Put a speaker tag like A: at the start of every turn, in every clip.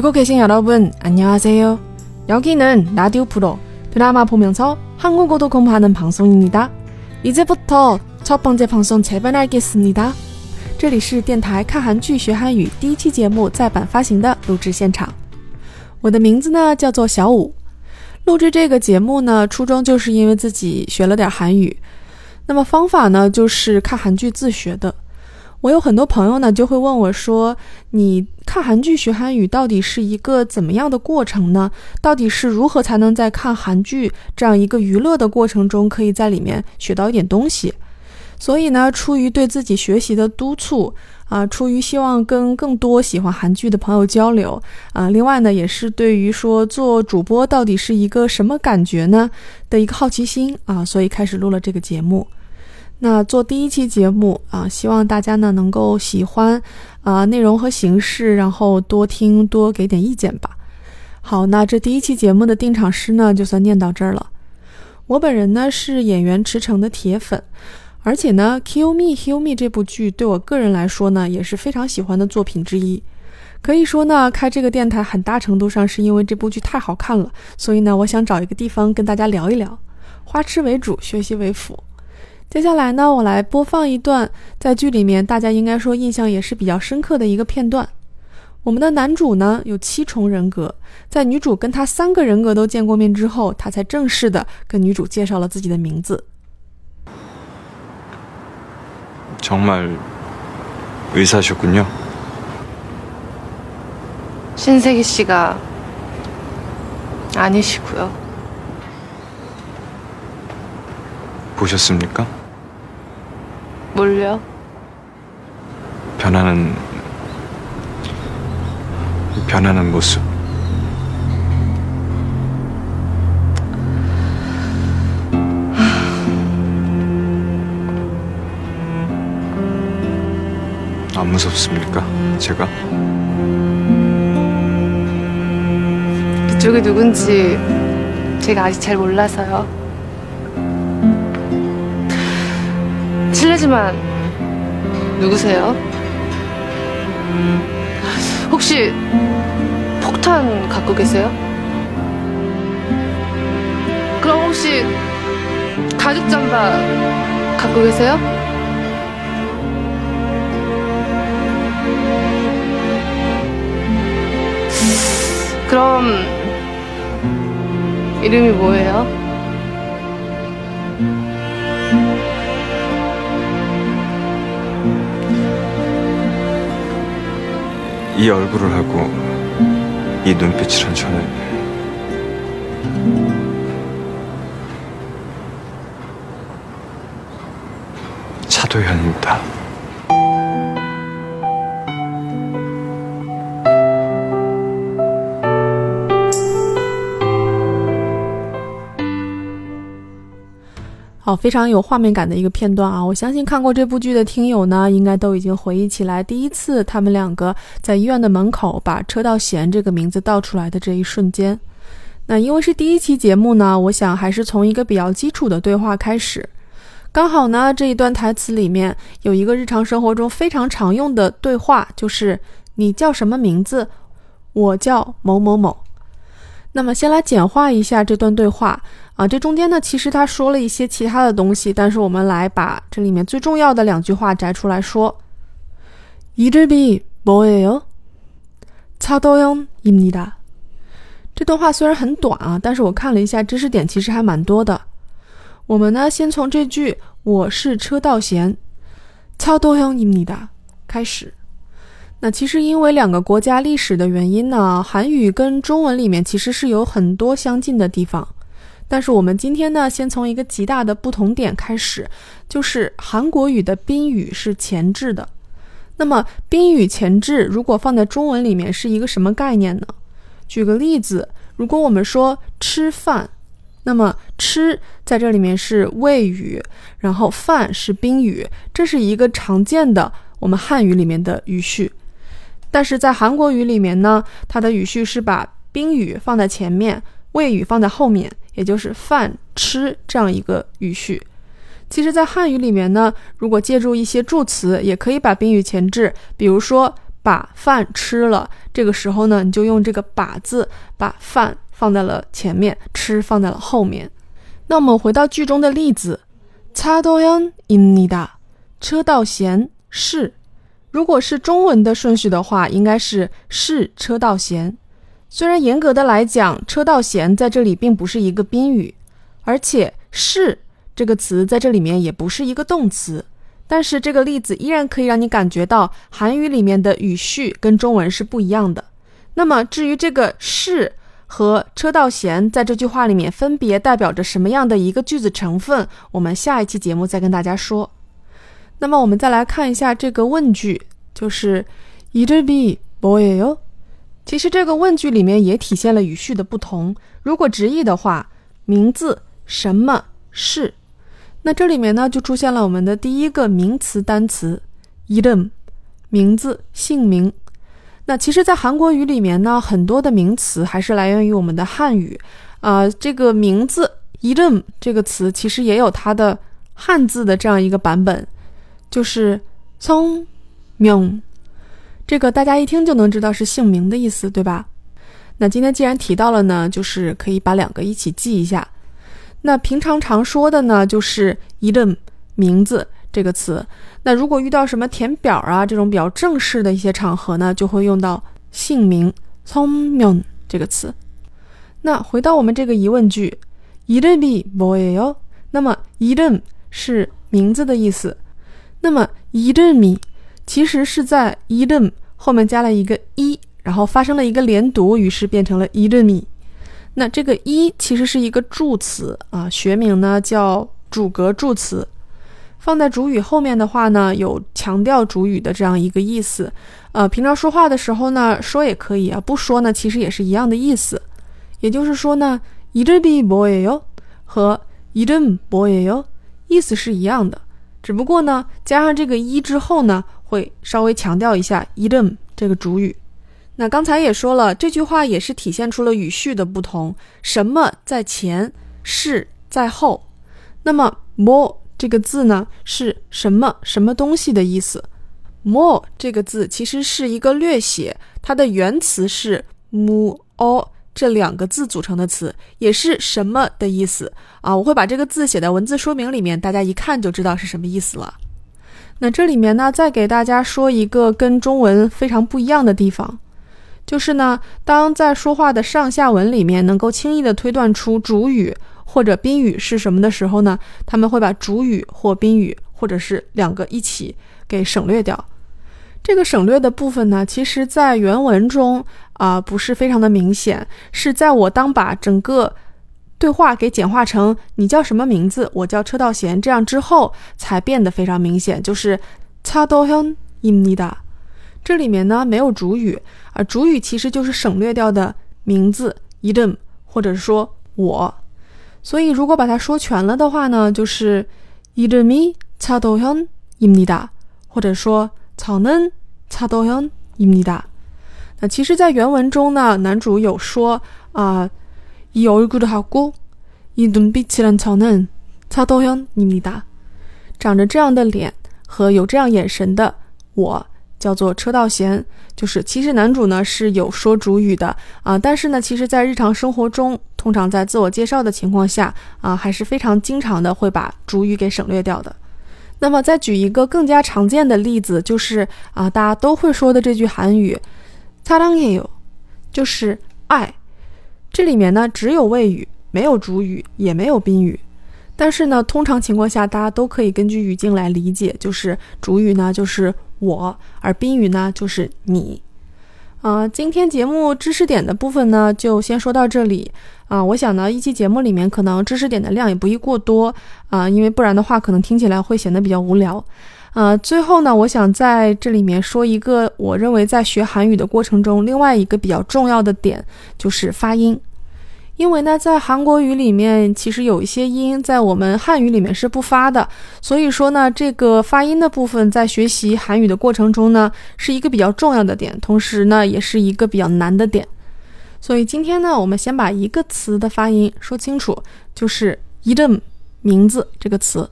A: 듣고 계신 여러분, 안녕하세요. 여기는 라디오 프로 드라마 보면서 한국어도 공부하는 방송입니다. 이제부터 첫 번째 방송 재반하겠습니다. 这里是电台看韩剧学韩语第一期节目再版发行的录制现场。我的名字呢叫做小五。录制这个节目呢，初衷就是因为自己学了点韩语。那么方法呢，就是看韩剧自学的。 我有很多朋友呢，就会问我说：“你看韩剧学韩语到底是一个怎么样的过程呢？到底是如何才能在看韩剧这样一个娱乐的过程中，可以在里面学到一点东西？”所以呢，出于对自己学习的督促啊，出于希望跟更多喜欢韩剧的朋友交流啊，另外呢，也是对于说做主播到底是一个什么感觉呢的一个好奇心啊，所以开始录了这个节目。那做第一期节目啊，希望大家呢能够喜欢啊内容和形式，然后多听多给点意见吧。好，那这第一期节目的定场诗呢，就算念到这儿了。我本人呢是演员池诚的铁粉，而且呢《Kill Me Heal Me》这部剧对我个人来说呢也是非常喜欢的作品之一。可以说呢，开这个电台很大程度上是因为这部剧太好看了，所以呢，我想找一个地方跟大家聊一聊，花痴为主，学习为辅。接下来呢，我来播放一段在剧里面大家应该说印象也是比较深刻的一个片段。我们的男主呢有七重人格，在女主跟他三个人格都见过面之后，他才正式的跟女主介绍了自己的名字。
B: 정말의사셨군요
C: 신세기씨가아니시고요
B: 보셨습니까
C: 뭘요?
B: 변하는 변하는 모습. 안 무섭습니까? 제가?
C: 그쪽이 누군지 제가 아직 잘 몰라서요. 실례지만 누구세요? 혹시 폭탄 갖고 계세요? 그럼 혹시 가죽 잠바 갖고 계세요? 그럼 이름이 뭐예요?
B: 이 얼굴을 하고 이 눈빛이란 저는 차도현입니다.
A: 어, 好，非常有画面感的一个片段啊！我相信看过这部剧的听友呢，应该都已经回忆起来，第一次他们两个在医院的门口把车道贤这个名字道出来的这一瞬间。那因为是第一期节目呢，我想还是从一个比较基础的对话开始。刚好呢，这一段台词里面有一个日常生活中非常常用的对话，就是“你叫什么名字？我叫某某某。”那么先来简化一下这段对话。啊，这中间呢，其实他说了一些其他的东西，但是我们来把这里面最重要的两句话摘出来说。이름이뭐예요차도영입니다这段话虽然很短啊，但是我看了一下知识点，其实还蛮多的。我们呢，先从这句“我是车道贤，차도영입니다”开始。那其实因为两个国家历史的原因呢，韩语跟中文里面其实是有很多相近的地方。 但是我们今天呢，先从一个极大的不同点开始，就是韩国语的宾语是前置的。那么宾语前置如果放在中文里面是一个什么概念呢？举个例子，如果我们说吃饭，那么吃在这里面是谓语，然后饭是宾语，这是一个常见的我们汉语里面的语序。但是在韩国语里面呢，它的语序是把宾语放在前面，谓语放在后面。也就是饭吃这样一个语序，其实，在汉语里面呢，如果借助一些助词，也可以把宾语前置。比如说 把饭吃了，这个时候呢，你就用这个把字把饭放在了前面，吃放在了后面。那我们回到剧中的例子，차도현입니다车道贤是。如果是中文的顺序的话，应该是是车道贤。 虽然严格的来讲，车道贤在这里并不是一个宾语，而且是这个词在这里面也不是一个动词。但是这个例子依然可以让你感觉到韩语里面的语序跟中文是不一样的。那么至于这个是和车道贤在这句话里面分别代表着什么样的一个句子成分，我们下一期节目再跟大家说。那么我们再来看一下这个问句，就是이름이뭐예 요？ 其实这个问句里面也体现了语序的不同。如果直译的话，名字什么是？那这里面呢，就出现了我们的第一个名词单词，i 름， 名字、姓名。那其实，在韩国语里面呢，很多的名词还是来源于我们的汉语。啊，这个名字 i 름这个词，其实也有它的汉字的这样一个版本，就是聪明。这个大家一听就能知道是姓名的意思，对吧？那今天既然提到了呢，就是可以把两个一起记一下。那平常常说的呢，就是이름名字这个词。那如果遇到什么填表啊这种比较正式的一些场合呢，就会用到姓名聪明这个词。那回到我们这个疑问句，이름이뭐예 요？ 那么이름是名字的意思。那么이름이其实是在이름 后面加了一个一，然后发生了一个连读，于是变成了이름 이。 那这个一其实是一个助词啊，学名呢叫主格助词，放在主语后面的话呢，有强调主语的这样一个意思。呃，平常说话的时候呢，说也可以啊，不说呢，其实也是一样的意思。也就是说呢，이름이뭐예 요？ 和이름뭐예 요？ 意思是一样的， 只不过呢，加上这个一之后呢，会稍微强调一下 idem 这个主语。那刚才也说了，这句话也是体现出了语序的不同，什么在前，是在后。那么 more 这个字呢，是什么什么东西的意思？more 这个字其实是一个略写，它的原词是 mu o 这两个字组成的词，也是什么的意思啊？我会把这个字写在文字说明里面，大家一看就知道是什么意思了。那这里面呢，再给大家说一个跟中文非常不一样的地方。就是呢，当在说话的上下文里面能够轻易的推断出主语或者宾语是什么的时候呢，他们会把主语或宾语或者是两个一起给省略掉。这个省略的部分呢，其实在原文中啊不是非常的明显，是在我当把整个对话给简化成你叫什么名字，我叫车道贤这样之后才变得非常明显。就是차도현입니다这里面呢没有主语。啊，主语其实就是省略掉的名字이름或者说我，所以如果把它说全了的话呢，就是이름이차도현입니 다， 或者说 저는차도현입니 다。 那其实，在原文中呢，男主有说啊，이얼굴하고이눈빛이란저는차도현입니 다。 长着这样的脸和有这样眼神的我。叫做车道贤，就是其实男主呢是有说主语的啊，但是呢，其实，在日常生活中，通常在自我介绍的情况下啊，还是非常经常的会把主语给省略掉的。 那么，再举一个更加常见的例子，就是啊，大家都会说的这句韩语，사랑해 요， 就是爱。这里面呢只有谓语，没有主语，也没有宾语。但是呢，通常情况下，大家都可以根据语境来理解，就是主语呢就是。我，而宾语呢就是你， 啊，今天节目知识点的部分呢就先说到这里啊。我想呢，一期节目里面可能知识点的量也不宜过多啊，因为不然的话可能听起来会显得比较无聊。呃，最后呢，我想在这里面说一个我认为在学韩语的过程中另外一个比较重要的点，就是发音。因为呢，在韩国语里面，其实有一些音在我们汉语里面是不发的，所以说呢，这个发音的部分在学习韩语的过程中呢，是一个比较重要的点，同时呢，也是一个比较难的点。所以今天呢，我们先把一个词的发音说清楚，就是“一름”名字这个词。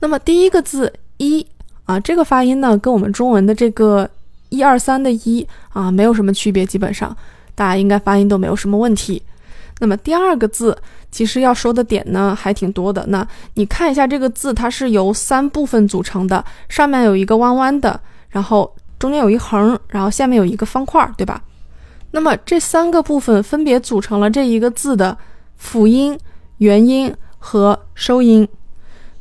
A: 那么第一个字“一”啊，这个发音呢，跟我们中文的这个一二三的一啊，没有什么区别，基本上大家应该发音都没有什么问题。那么第二个字，其实要说的点呢还挺多的。那你看一下这个字，它是由三部分组成的，上面有一个弯弯的，然后中间有一横，然后下面有一个方块，对吧？那么这三个部分分别组成了这一个字的辅音、元音和收音。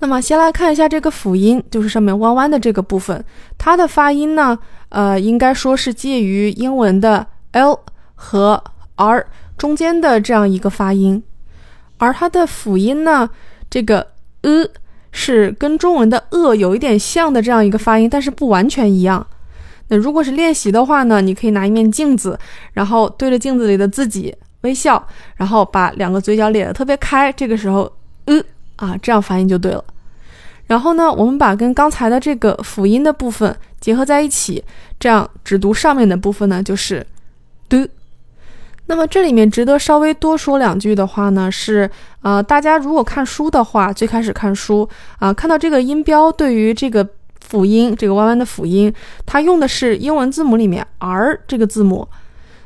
A: 那么先来看一下这个辅音，就是上面弯弯的这个部分，它的发音呢，呃，应该说是介于英文的 l 和 r 中间的这样一个发音。而它的辅音呢，这个呃是跟中文的呃有一点像的这样一个发音，但是不完全一样。那如果是练习的话呢，你可以拿一面镜子，然后对着镜子里的自己微笑，然后把两个嘴角咧得特别开，这个时候，呃啊，这样发音就对了。然后呢，我们把跟刚才的这个辅音的部分结合在一起，这样只读上面的部分呢，就是的。那么这里面值得稍微多说两句的话呢，是呃，大家如果看书的话，最开始看书啊，看到这个音标对于这个。辅音这个弯弯的辅音，它用的是英文字母里面 R 这个字母。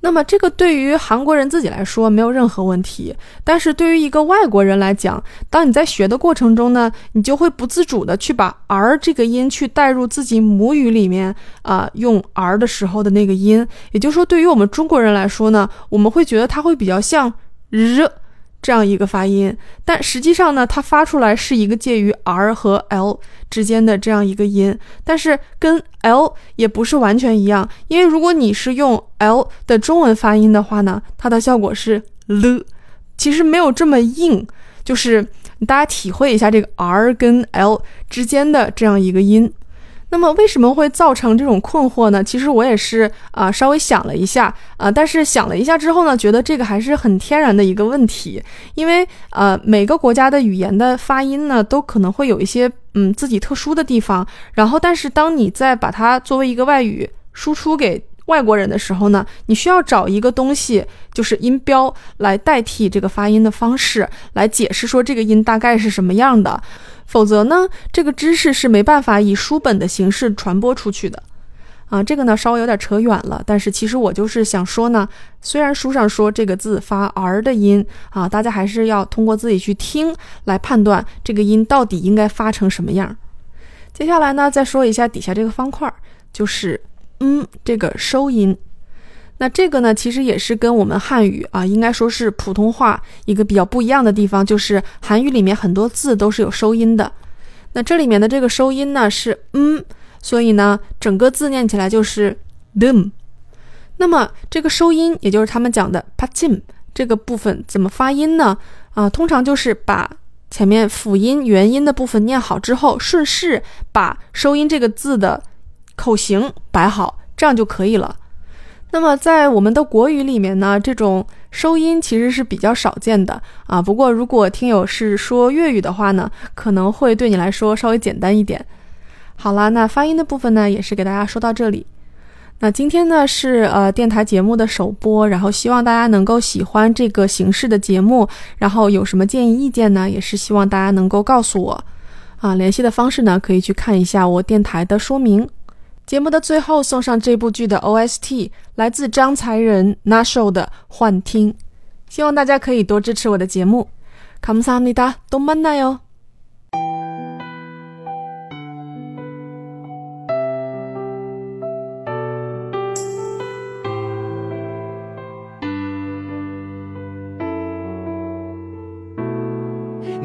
A: 那么这个对于韩国人自己来说没有任何问题，但是对于一个外国人来讲，当你在学的过程中呢，你就会不自主的去把 R 这个音去带入自己母语里面啊，用 R 的时候的那个音。也就是说，对于我们中国人来说呢，我们会觉得它会比较像日。这样一个发音，但实际上呢，它发出来是一个介于 R 和 L 之间的这样一个音，但是跟 L 也不是完全一样，因为如果你是用 L 的中文发音的话呢，它的效果是 L，其实没有这么硬，就是大家体会一下这个 R 跟 L 之间的这样一个音。那么为什么会造成这种困惑呢？其实我也是啊，稍微想了一下啊，但是想了一下之后呢，觉得这个还是很天然的一个问题，因为呃，每个国家的语言的发音呢，都可能会有一些嗯自己特殊的地方。然后，但是当你在把它作为一个外语输出给外国人的时候呢，你需要找一个东西，就是音标来代替这个发音的方式，来解释说这个音大概是什么样的。否则呢，这个知识是没办法以书本的形式传播出去的，啊，这个呢稍微有点扯远了。但是其实我就是想说呢，虽然书上说这个字发 r 的音啊，大家还是要通过自己去听来判断这个音到底应该发成什么样。接下来呢，再说一下底下这个方块，就是嗯这个收音。那这个呢，其实也是跟我们汉语啊，应该说是普通话一个比较不一样的地方，就是韩语里面很多字都是有收音的。那这里面的这个收音呢是嗯，所以呢，整个字念起来就是 them。那么这个收音，也就是他们讲的 pachim 这个部分怎么发音呢？啊，通常就是把前面辅音元音的部分念好之后，顺势把收音这个字的口型摆好，这样就可以了。那么在我们的国语里面呢，这种收音其实是比较少见的啊。不过如果听友是说粤语的话呢，可能会对你来说稍微简单一点。好了，那发音的部分呢，也是给大家说到这里。那今天呢是呃电台节目的首播，然后希望大家能够喜欢这个形式的节目，然后有什么建议意见呢，也是希望大家能够告诉我。啊，联系的方式呢，可以去看一下我电台的说明。节目的最后送上这部剧的 OST，来自张才仁 Nasho 的《幻听》，希望大家可以多支持我的节目。감사합니 다， 또만나 요。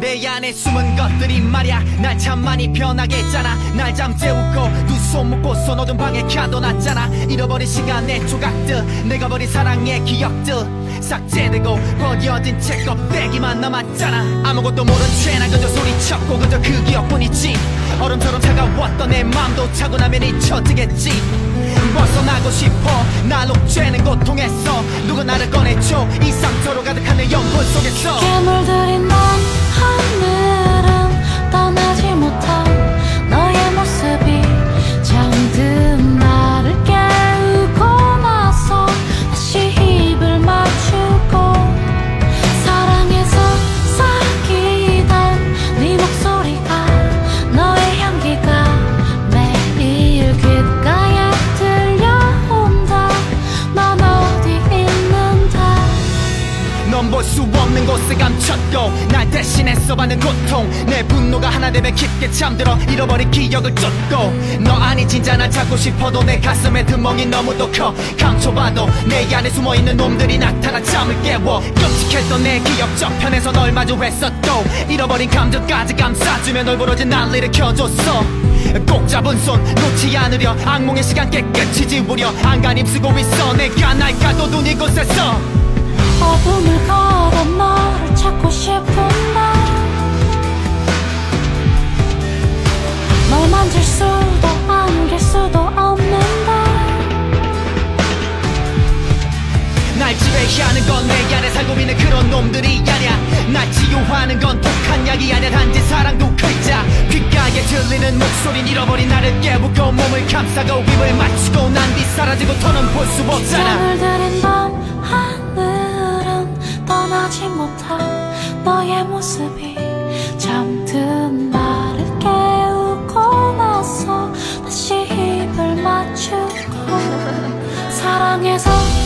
D: 내 안에 숨은 것들이 말야. 날 참 많이 변하게 했잖아. 날 잠재우고 두 손 묶고서 어두운 방에 켜둬놨잖아. 잃어버린 시간의 조각들 내가 버린 사랑의 기억들. 삭제되고 버려진 책 껍데기만 남았잖아. 아무것도 모른 채나 그저 소리쳤고 그저 그 기억뿐이지. 얼음처럼 차가웠던 내 맘도 차고 나면 잊혀지겠지. 벗어나고 싶어 날 옥죄는 고통에서 누가 나를 꺼내줘. 이 상처로 가득한 내 영혼 속에서.
E: 괴물들이 난 하늘
D: 기억을 쫓고 너 아니 진짜 날 찾고 싶어도 내 가슴에 드멍이 너무도 커. 감춰봐도 내 안에 숨어있는 놈들이 나타나 잠을 깨워. 끔찍했던 내 기억 저편에서 널 마주했었고 잃어버린 감정까지 감싸주며 널 부러진 난리를 켜줬어. 꼭 잡은 손 놓지 않으려 악몽의 시간 깨끗이 지우려 안간힘 쓰고 있어. 내가 날 가둬둔 이곳에서.
E: 어둠을 걸어 너를 찾고 싶은데 널 만질 수도 안길 수도 없는데.
D: 날 지배하는 건 내 안에 살고 있는 그런 놈들이 아냐 날 치유하는 건 독한 약이 아냐 단지 사랑 두 글자 귓가에 들리는 목소린 잃어버린 나를 깨우고 몸을 감싸고 입을 맞추고 난 뒤 사라지고 더는 볼 수 없잖아.
E: 빗장을 들인 밤 하늘은 떠나지 못한 너의 모습이 夜色。